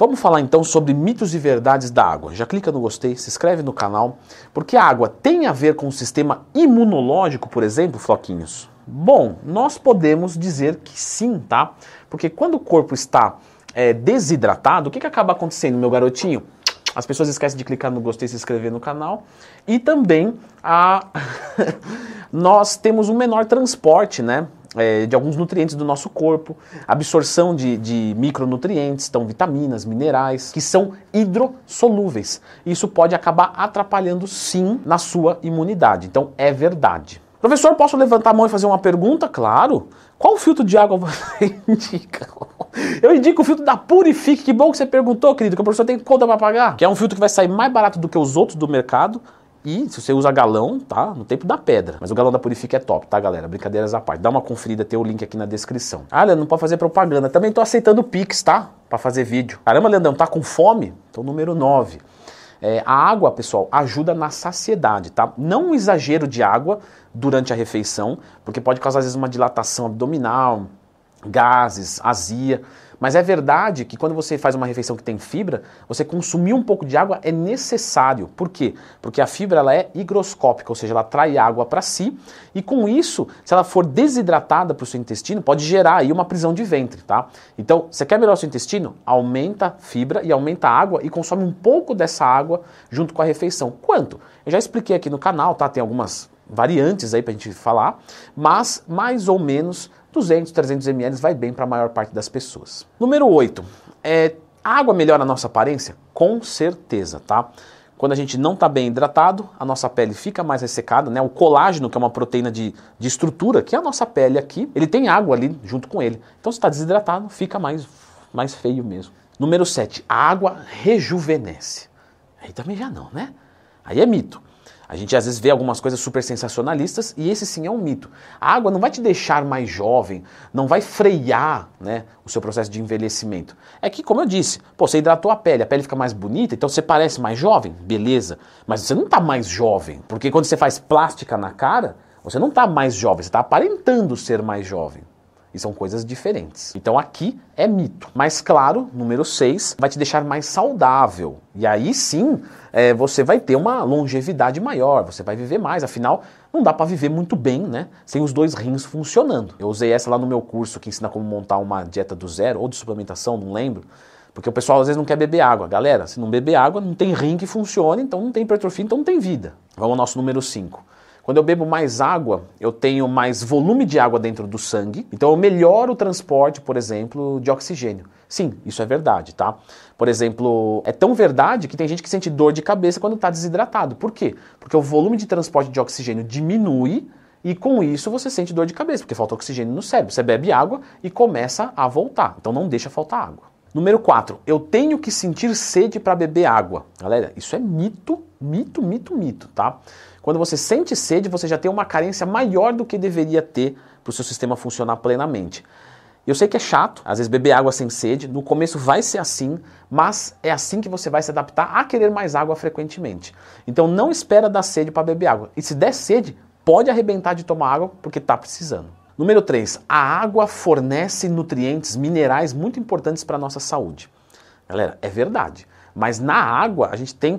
Vamos falar então sobre mitos e verdades da água. Já clica no gostei, se inscreve no canal, porque a água tem a ver com o sistema imunológico, por exemplo, floquinhos? Bom, nós podemos dizer que sim, tá? Porque quando o corpo está é, desidratado, o que, que acaba acontecendo, meu garotinho? As pessoas esquecem de clicar no gostei e se inscrever no canal. E também a... nós temos um menor transporte, né? É, de alguns nutrientes do nosso corpo, absorção de, de, micronutrientes, então vitaminas, minerais, que são hidrossolúveis. Isso pode acabar atrapalhando sim na sua imunidade. Então é verdade. Professor, posso levantar a mão e fazer uma pergunta? Claro. Qual filtro de água você indica? Eu indico o filtro da Purifique. Que bom que você perguntou, querido, que o professor tem conta para pagar. Que é um filtro que vai sair mais barato do que os outros do mercado. E se você usa galão, tá? No tempo da pedra. Mas o galão da Purifique é top, tá, galera? Brincadeiras à parte. Dá uma conferida, tem o link aqui na descrição. Ah, Leandro, não pode fazer propaganda. Também tô aceitando Pix, tá? Para fazer vídeo. Caramba, Leandrão, tá com fome? Tô número 9. É, a água, pessoal, ajuda na saciedade, tá? Não um exagero de água durante a refeição, porque pode causar às vezes uma dilatação abdominal, gases, azia. Mas é verdade que quando você faz uma refeição que tem fibra, você consumir um pouco de água é necessário. Por quê? Porque a fibra ela é higroscópica, ou seja, ela atrai água para si e com isso, se ela for desidratada para o seu intestino, pode gerar aí uma prisão de ventre, tá? Então, você quer melhorar o seu intestino? Aumenta a fibra e aumenta a água e consome um pouco dessa água junto com a refeição. Quanto? Eu já expliquei aqui no canal, tá? Tem algumas variantes aí para a gente falar, mas mais ou menos 200, 300 ml vai bem para a maior parte das pessoas. Número 8. É, a água melhora a nossa aparência? Com certeza, tá? Quando a gente não está bem hidratado, a nossa pele fica mais ressecada, né? O colágeno, que é uma proteína de, de estrutura, que é a nossa pele aqui, ele tem água ali junto com ele. Então, se está desidratado, fica mais, mais feio mesmo. Número 7. A água rejuvenesce. Aí também já não, né? Aí é mito. A gente às vezes vê algumas coisas super sensacionalistas e esse sim é um mito. A água não vai te deixar mais jovem, não vai frear né, o seu processo de envelhecimento. É que, como eu disse, pô, você hidratou a pele, a pele fica mais bonita, então você parece mais jovem, beleza. Mas você não está mais jovem, porque quando você faz plástica na cara, você não está mais jovem, você está aparentando ser mais jovem. E são coisas diferentes. Então aqui é mito. Mas claro, número 6, vai te deixar mais saudável. E aí sim, é, você vai ter uma longevidade maior, você vai viver mais. Afinal, não dá para viver muito bem, né? Sem os dois rins funcionando. Eu usei essa lá no meu curso que ensina como montar uma dieta do zero ou de suplementação, não lembro. Porque o pessoal às vezes não quer beber água. Galera, se não beber água, não tem rim que funcione, então não tem hipertrofia, então não tem vida. Vamos ao nosso número 5. Quando eu bebo mais água, eu tenho mais volume de água dentro do sangue, então eu melhoro o transporte, por exemplo, de oxigênio. Sim, isso é verdade, tá? Por exemplo, é tão verdade que tem gente que sente dor de cabeça quando está desidratado. Por quê? Porque o volume de transporte de oxigênio diminui e com isso você sente dor de cabeça, porque falta oxigênio no cérebro. Você bebe água e começa a voltar. Então não deixa faltar água. Número 4, eu tenho que sentir sede para beber água. Galera, isso é mito, mito, mito, mito, tá? Quando você sente sede, você já tem uma carência maior do que deveria ter para o seu sistema funcionar plenamente. Eu sei que é chato, às vezes beber água sem sede, no começo vai ser assim, mas é assim que você vai se adaptar a querer mais água frequentemente. Então não espera dar sede para beber água. E se der sede, pode arrebentar de tomar água porque está precisando. Número 3, a água fornece nutrientes, minerais muito importantes para a nossa saúde. Galera, é verdade. Mas na água a gente tem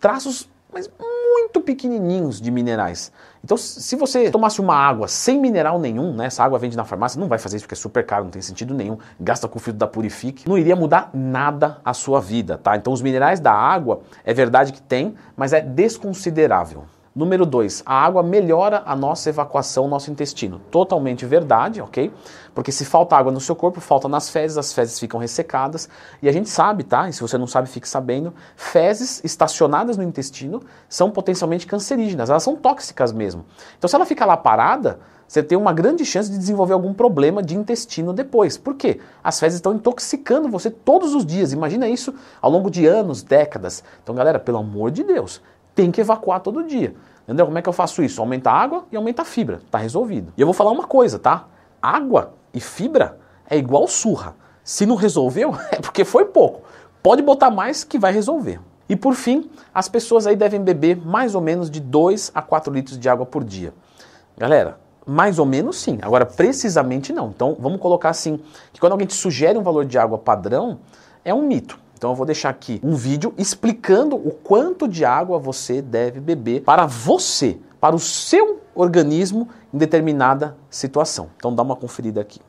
traços mas muito pequenininhos de minerais. Então, se você tomasse uma água sem mineral nenhum, né, essa água vende na farmácia, não vai fazer isso porque é super caro, não tem sentido nenhum, gasta com o filtro da Purifique, não iria mudar nada a sua vida, tá? Então, os minerais da água, é verdade que tem, mas é desconsiderável. Número 2, a água melhora a nossa evacuação, nosso intestino. Totalmente verdade, ok? Porque se falta água no seu corpo, falta nas fezes, as fezes ficam ressecadas. E a gente sabe, tá? E se você não sabe, fique sabendo, fezes estacionadas no intestino são potencialmente cancerígenas, elas são tóxicas mesmo. Então se ela fica lá parada, você tem uma grande chance de desenvolver algum problema de intestino depois. Por quê? As fezes estão intoxicando você todos os dias. Imagina isso ao longo de anos, décadas. Então, galera, pelo amor de Deus, tem que evacuar todo dia. Entendeu? Como é que eu faço isso? Aumenta a água e aumenta a fibra. Tá resolvido. E eu vou falar uma coisa, tá? Água e fibra é igual surra. Se não resolveu, é porque foi pouco. Pode botar mais que vai resolver. E por fim, as pessoas aí devem beber mais ou menos de 2 a 4 litros de água por dia. Galera, mais ou menos sim. Agora, precisamente não. Então, vamos colocar assim, que quando alguém te sugere um valor de água padrão, é um mito. Então eu vou deixar aqui um vídeo explicando o quanto de água você deve beber para você, para o seu organismo em determinada situação. Então dá uma conferida aqui.